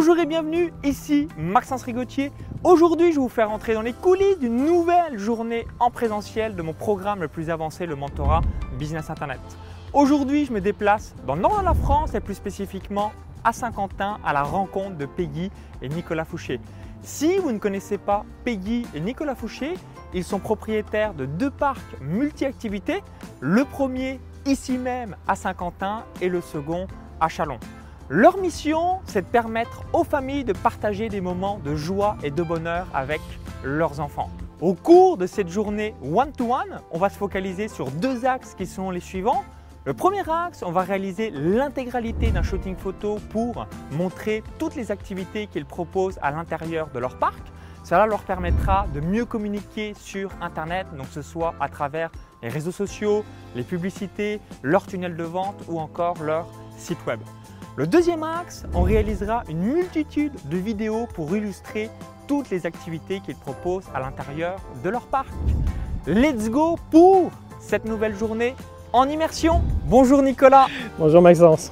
Bonjour et bienvenue, ici Maxence Rigotier. Aujourd'hui, je vais vous faire entrer dans les coulisses d'une nouvelle journée en présentiel de mon programme le plus avancé, le mentorat Business Internet. Aujourd'hui, je me déplace dans le nord de la France et plus spécifiquement à Saint-Quentin à la rencontre de Peggy et Nicolas Fouché. Si vous ne connaissez pas Peggy et Nicolas Fouché, ils sont propriétaires de deux parcs multi-activités. Le premier ici même à Saint-Quentin et le second à Chalon. Leur mission, c'est de permettre aux familles de partager des moments de joie et de bonheur avec leurs enfants. Au cours de cette journée one-to-one, on va se focaliser sur deux axes qui sont les suivants. Le premier axe, on va réaliser l'intégralité d'un shooting photo pour montrer toutes les activités qu'ils proposent à l'intérieur de leur parc. Cela leur permettra de mieux communiquer sur Internet, donc ce soit à travers les réseaux sociaux, les publicités, leur tunnel de vente ou encore leur site web. Le deuxième axe, on réalisera une multitude de vidéos pour illustrer toutes les activités qu'ils proposent à l'intérieur de leur parc. Let's go pour cette nouvelle journée en immersion. Bonjour Nicolas. Bonjour Maxence.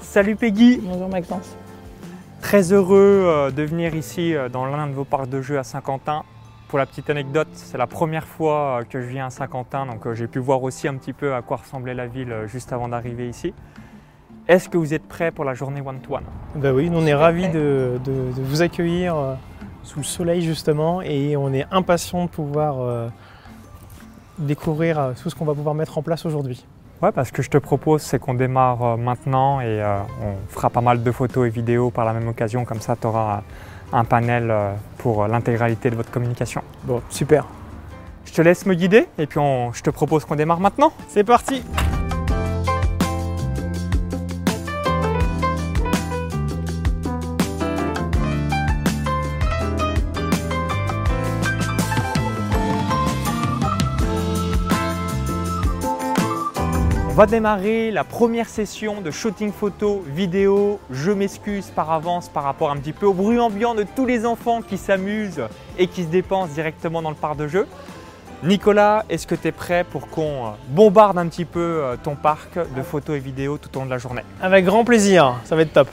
Salut Peggy. Bonjour Maxence. Très heureux euh, de venir ici euh, dans l'un de vos parcs de jeux à Saint-Quentin. Pour la petite anecdote, c'est la première fois euh, que je viens à Saint-Quentin, donc j'ai pu voir aussi un petit peu à quoi ressemblait la ville juste avant d'arriver ici. Est-ce que vous êtes prêt pour la journée one-to-one Ben oui, on est ravis de, vous accueillir euh, sous le soleil justement et on est impatient de pouvoir euh, découvrir euh, tout ce qu'on va pouvoir mettre en place aujourd'hui. Ouais, parce que je te propose, c'est qu'on démarre maintenant et on fera pas mal de photos et vidéos par la même occasion, comme ça tu auras un panel pour l'intégralité de votre communication. Bon, super. Je te laisse me guider et puis je te propose qu'on démarre maintenant. C'est parti va démarrer la première session de shooting photo, vidéo. Je m'excuse par avance par rapport un petit peu au bruit ambiant de tous les enfants qui s'amusent et qui se dépensent directement dans le parc de jeu. Nicolas, est-ce que tu es prêt pour qu'on bombarde un petit peu euh, ton parc de photos et vidéos tout au long de la journée? Avec grand plaisir, ça va être top.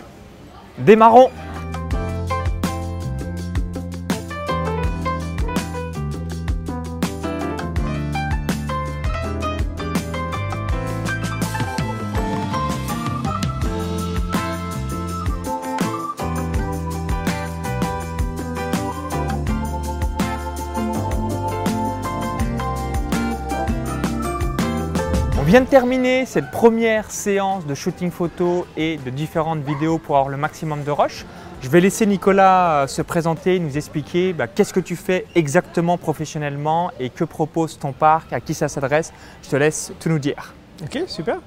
Démarrons vient de terminer cette première séance de shooting photo et de différentes vidéos pour avoir le maximum de rush. Je vais laisser Nicolas euh, se présenter, nous expliquer bah, qu'est-ce que tu fais exactement professionnellement et que propose ton parc, à qui ça s'adresse. Je te laisse tout nous dire. Ok, super.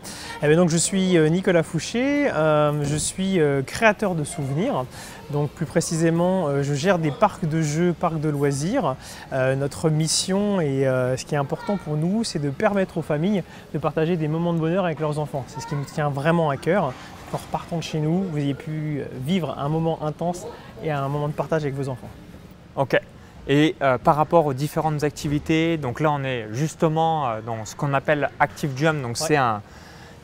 Eh donc, je suis euh, Nicolas Fouché, euh, je suis euh, créateur de souvenirs. Donc plus précisément, je gère des parcs de jeux, parcs de loisirs. notre mission et ce qui est important pour nous, c'est de permettre aux familles de partager des moments de bonheur avec leurs enfants. C'est ce qui nous tient vraiment à cœur. En repartant de chez nous, vous ayez pu vivre un moment intense et un moment de partage avec vos enfants. Ok. Et euh, par rapport aux différentes activités, donc là on est justement euh, dans ce qu'on appelle Active Jump, donc c'est un,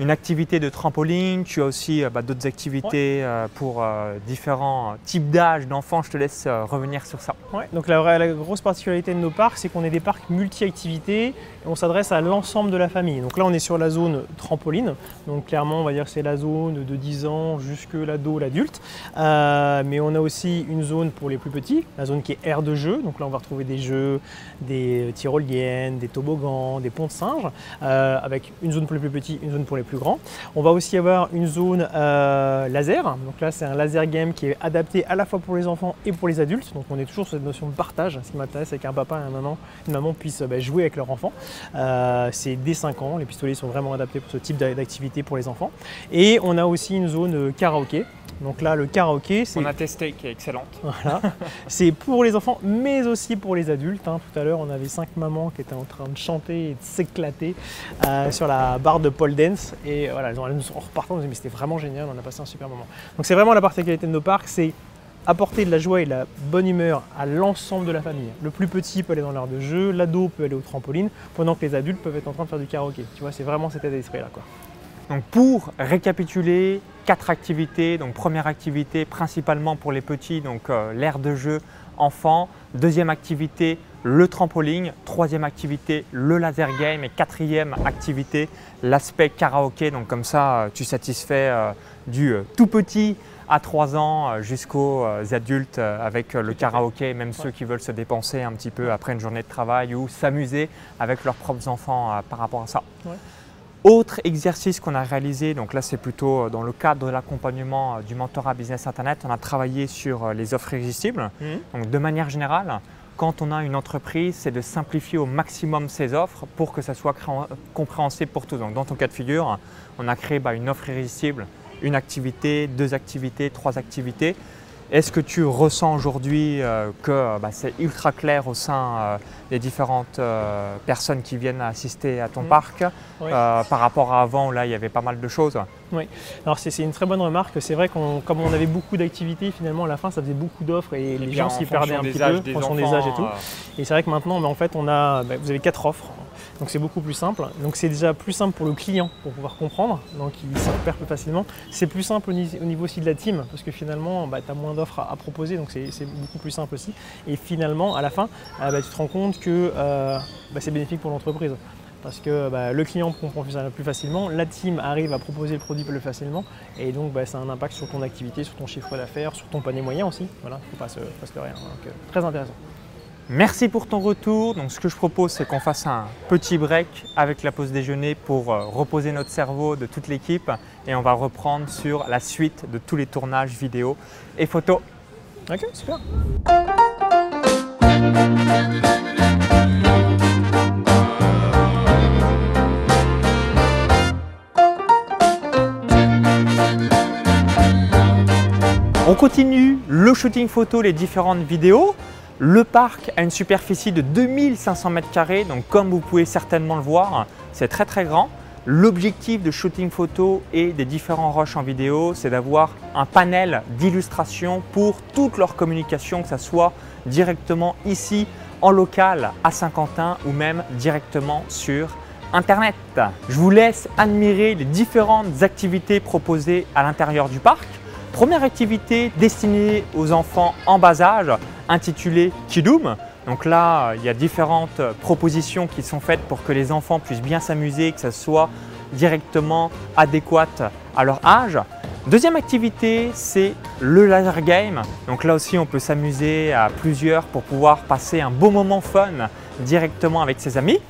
une activité de trampoline, tu as aussi euh, bah, d'autres activités pour différents types d'âge d'enfants. Je te laisse revenir sur ça. donc la, grosse particularité de nos parcs, c'est qu'on est des parcs multi-activités on s'adresse à l'ensemble de la famille. Donc là, on est sur la zone trampoline. Donc clairement, on va dire que c'est la zone de 10 ans jusque l'ado, l'adulte. mais on a aussi une zone pour les plus petits, la zone qui est aire de jeu. Donc là, on va retrouver des jeux, des tyroliennes, des toboggans, des ponts de singes, avec une zone pour les plus petits, une zone pour les plus grand. On va aussi avoir une zone euh, laser. Donc là, c'est un laser game qui est adapté à la fois pour les enfants et pour les adultes. Donc on est toujours sur cette notion de partage. Ce qui m'intéresse, c'est qu'un papa et une maman, une maman puissent bah, jouer avec leur enfant. Euh, c'est dès 5 ans. Les pistolets sont vraiment adaptés pour ce type d'activité pour les enfants. Et on a aussi une zone euh, karaoké. Donc là, le karaoké, c'est. On a testé, qui est excellente. Voilà. c'est pour les enfants, mais aussi pour les adultes. Hein. Tout à l'heure, on avait cinq mamans qui étaient en train de chanter et de s'éclater euh, sur la barre de pole dance. Et voilà, en repartant, on nous dit, mais c'était vraiment génial, on a passé un super moment. Donc c'est vraiment la particularité de nos parcs, c'est apporter de la joie et de la bonne humeur à l'ensemble de la famille. Le plus petit peut aller dans l'art de jeu, l'ado peut aller au trampoline, pendant que les adultes peuvent être en train de faire du karaoké. Tu vois, c'est vraiment cet état d'esprit là. Quoi. Donc pour récapituler, quatre activités. Donc première activité principalement pour les petits, donc euh, l'aire de jeu enfant. Deuxième activité, le trampoline. Troisième activité, le laser game. Et quatrième activité, l'aspect karaoké. Donc comme ça, euh, tu satisfais euh, du tout petit à 3 ans jusqu'aux adultes avec le karaoké, même ceux qui veulent se dépenser un petit peu après une journée de travail ou s'amuser avec leurs propres enfants par rapport à ça. Autre exercice qu'on a réalisé, donc là c'est plutôt dans le cadre de l'accompagnement du mentorat Business Internet, on a travaillé sur les offres irrésistibles. Mmh. Donc de manière générale, quand on a une entreprise, c'est de simplifier au maximum ses offres pour que ça soit compréhensible pour tous. Donc dans ton cas de figure, on a créé bah, une offre irrésistible, une activité, deux activités, trois activités. Est-ce que tu ressens aujourd'hui euh, que bah, c'est ultra clair au sein euh, des différentes euh, personnes qui viennent assister à ton mmh. parc par rapport à avant où là il y avait pas mal de choses? Oui, alors c'est une très bonne remarque. C'est vrai qu'on comme on avait beaucoup d'activités, finalement à la fin ça faisait beaucoup d'offres et, les gens s'y perdaient un petit peu en fonction des âges et tout. Et c'est vrai que maintenant bah, en fait on a, bah, vous avez quatre offres donc c'est beaucoup plus simple. Donc c'est déjà plus simple pour le client pour pouvoir comprendre, donc il s'y repère plus facilement. C'est plus simple au niveau aussi de la team parce que finalement bah, tu as moins d'offres à, proposer, donc c'est beaucoup plus simple aussi. Et finalement à la fin, euh, bah, tu te rends compte que euh, bah, c'est bénéfique pour l'entreprise parce que le client comprend plus facilement, la team arrive à proposer le produit plus facilement, et donc ça a un impact sur ton activité, sur ton chiffre d'affaires, sur ton panier moyen aussi. Voilà, il ne faut pas se, se rien. Donc, euh, très intéressant. Merci pour ton retour. Donc, ce que je propose, c'est qu'on fasse un petit break avec la pause déjeuner pour euh, reposer notre cerveau de toute l'équipe et on va reprendre sur la suite de tous les tournages vidéo et photos. Ok, super. On continue le shooting photo, les différentes vidéos. Le parc a une superficie de 2500 m2, donc comme vous pouvez certainement le voir, c'est très très grand. L'objectif de shooting photo et des différents rushs en vidéo, c'est d'avoir un panel d'illustrations pour toute leur communication, que ce soit directement ici en local à Saint-Quentin ou même directement sur Internet. Je vous laisse admirer les différentes activités proposées à l'intérieur du parc. Première activité destinée aux enfants en bas âge, intitulée Kidoum. Donc là, il y a différentes propositions qui sont faites pour que les enfants puissent bien s'amuser, que ce soit directement adéquat à leur âge. Deuxième activité, c'est le laser game. Donc là aussi, on peut s'amuser à plusieurs pour pouvoir passer un beau moment fun directement avec ses amis.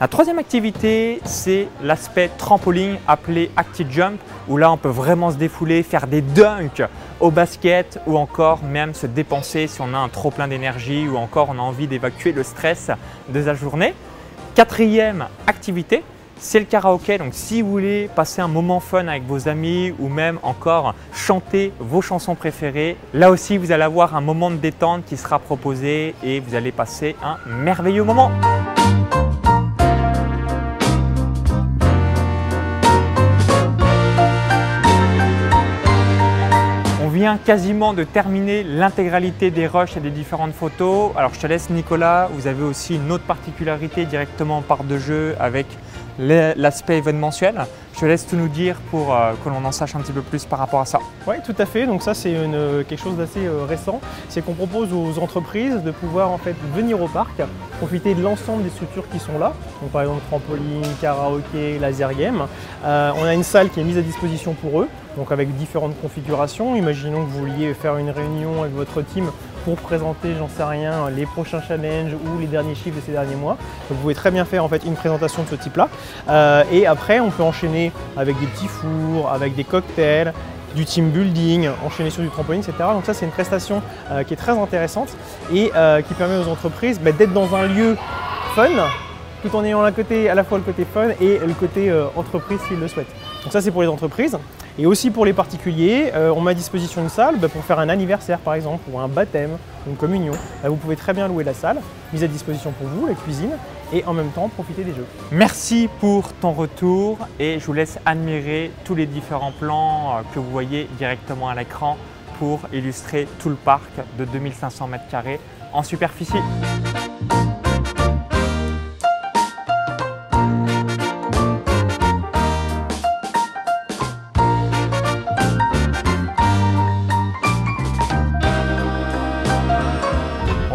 La troisième activité, c'est l'aspect trampoline appelé Active Jump, où là on peut vraiment se défouler, faire des dunks au basket ou encore même se dépenser si on a un trop plein d'énergie ou encore on a envie d'évacuer le stress de sa journée. Quatrième activité, c'est le karaoké. Donc si vous voulez passer un moment fun avec vos amis ou même encore chanter vos chansons préférées, là aussi vous allez avoir un moment de détente qui sera proposé et vous allez passer un merveilleux moment. Quasiment de terminer l'intégralité des rushs et des différentes photos. Alors je te laisse Nicolas, vous avez aussi une autre particularité directement par de jeu avec l'aspect événementiel. Je te laisse tout nous dire pour euh, que l'on en sache un petit peu plus par rapport à ça. Oui, tout à fait. Donc ça, c'est quelque chose d'assez euh, récent. C'est qu'on propose aux entreprises de pouvoir en fait venir au parc, profiter de l'ensemble des structures qui sont là. Donc par exemple trampoline, karaoké, laser game. Euh, on a une salle qui est mise à disposition pour eux, donc avec différentes configurations. Imaginons que vous vouliez faire une réunion avec votre team pour présenter, j'en sais rien, les prochains challenges ou les derniers chiffres de ces derniers mois. vous pouvez très bien faire en fait une présentation de ce type-là. Euh, et après, on peut enchaîner avec des petits fours, avec des cocktails, du team building, enchaîner sur du trampoline, etc. Donc ça, c'est une prestation euh, qui est très intéressante et euh, qui permet aux entreprises bah, d'être dans un lieu fun, tout en ayant côté, à la fois le côté fun et le côté entreprise s'ils le souhaitent. Donc ça, c'est pour les entreprises. Et aussi pour les particuliers, euh, on met à disposition une salle bah, pour faire un anniversaire par exemple, ou un baptême, une communion. Bah, vous pouvez très bien louer la salle, mise à disposition pour vous, la cuisine, et en même temps profiter des jeux. Merci pour ton retour et je vous laisse admirer tous les différents plans euh, que vous voyez directement à l'écran pour illustrer tout le parc de 2500 m2 en superficie.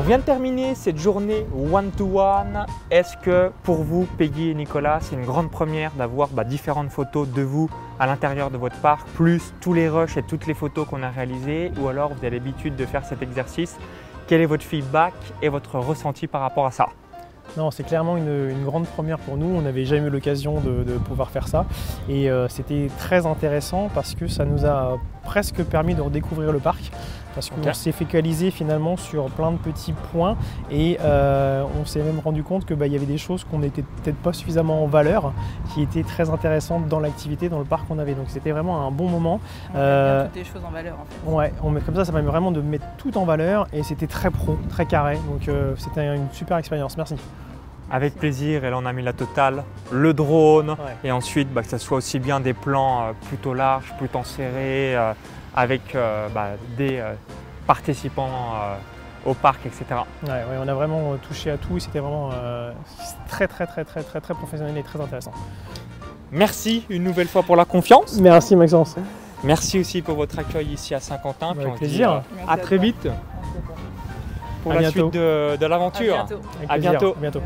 Vient de terminer cette journée one-to-one. Est-ce que pour vous, Peggy et Nicolas, c'est une grande première d'avoir bah, différentes photos de vous à l'intérieur de votre parc, plus tous les rushs et toutes les photos qu'on a réalisées, ou alors vous avez l'habitude de faire cet exercice Quel est votre feedback et votre ressenti par rapport à ça? Non, c'est clairement une, grande première pour nous. On n'avait jamais eu l'occasion de, pouvoir faire ça. Et euh, c'était très intéressant parce que ça nous a presque permis de redécouvrir le parc. Parce qu'on s'est focalisé finalement sur plein de petits points et euh, on s'est même rendu compte qu'il bah, y avait des choses qu'on n'était peut-être pas suffisamment en valeur, qui étaient très intéressantes dans l'activité, dans le parc qu'on avait. Donc c'était vraiment un bon moment. On euh, toutes les choses en valeur en fait. Ouais, on met, comme ça, ça permet vraiment de mettre tout en valeur et c'était très pro, très carré. Donc euh, c'était une super expérience. Merci. Avec plaisir, et là on a mis la totale, le drone, et ensuite bah, que ce soit aussi bien des plans plutôt larges, plutôt serrés, avec euh, bah, des euh, participants euh, au parc, etc. on a vraiment touché à tout, c'était vraiment très très très très très très professionnel et très intéressant. Merci une nouvelle fois pour la confiance. Merci Maxence. Merci aussi pour votre accueil ici à Saint-Quentin. Avec plaisir. à très vite pour la suite de, l'aventure. À bientôt. À bientôt.